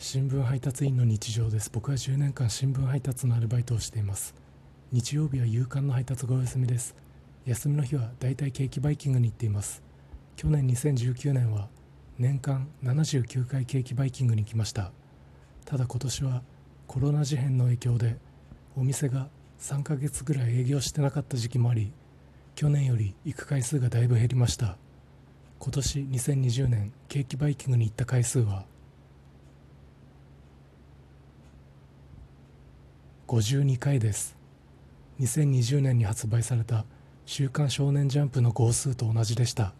新聞配達員の日常です。僕は10年間新聞配達のアルバイトをしています。日曜日は夕刊の配達がお休みです。休みの日はだいたいケーキバイキングに行っています。去年2019年は年間79回ケーキバイキングに来ました。ただ今年はコロナ事変の影響でお店が3ヶ月ぐらい営業してなかった時期もあり去年より行く回数がだいぶ減りました。今年2020年ケーキバイキングに行った回数は52回です。2020年に発売された「週刊少年ジャンプ」の号数と同じでした。